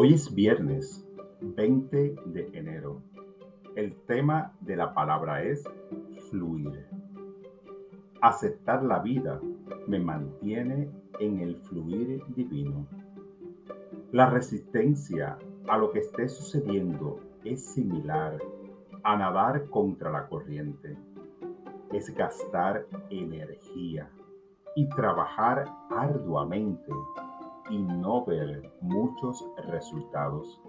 Hoy es viernes 20 de enero. El tema de la palabra es fluir. Aceptar la vida me mantiene en el fluir divino. La resistencia a lo que esté sucediendo es similar a nadar contra la corriente. Es gastar energía y trabajar arduamente y no ver muchos resultados.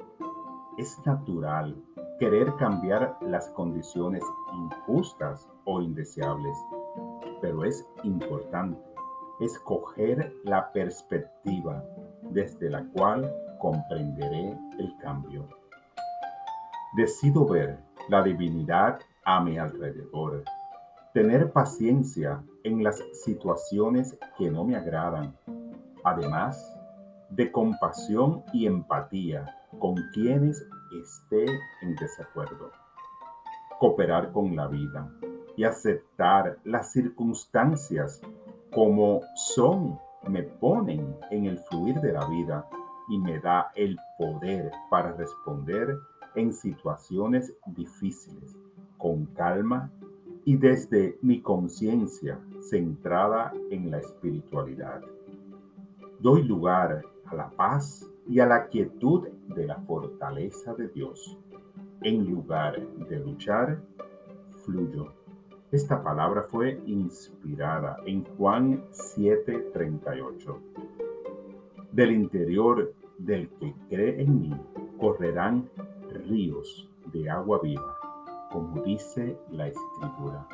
Es natural querer cambiar las condiciones injustas o indeseables, pero es importante escoger la perspectiva desde la cual comprenderé el cambio. Decido ver la divinidad a mi alrededor, tener paciencia en las situaciones que no me agradan, además de compasión y empatía con quienes esté en desacuerdo. Cooperar con la vida y aceptar las circunstancias como son, me ponen en el fluir de la vida y me da el poder para responder en situaciones difíciles, con calma y desde mi conciencia centrada en la espiritualidad. Doy lugar a la paz y a la quietud de la fortaleza de Dios. En lugar de luchar, fluyo. Esta palabra fue inspirada en Juan 7:38. Del interior del que cree en mí correrán ríos de agua viva, como dice la escritura.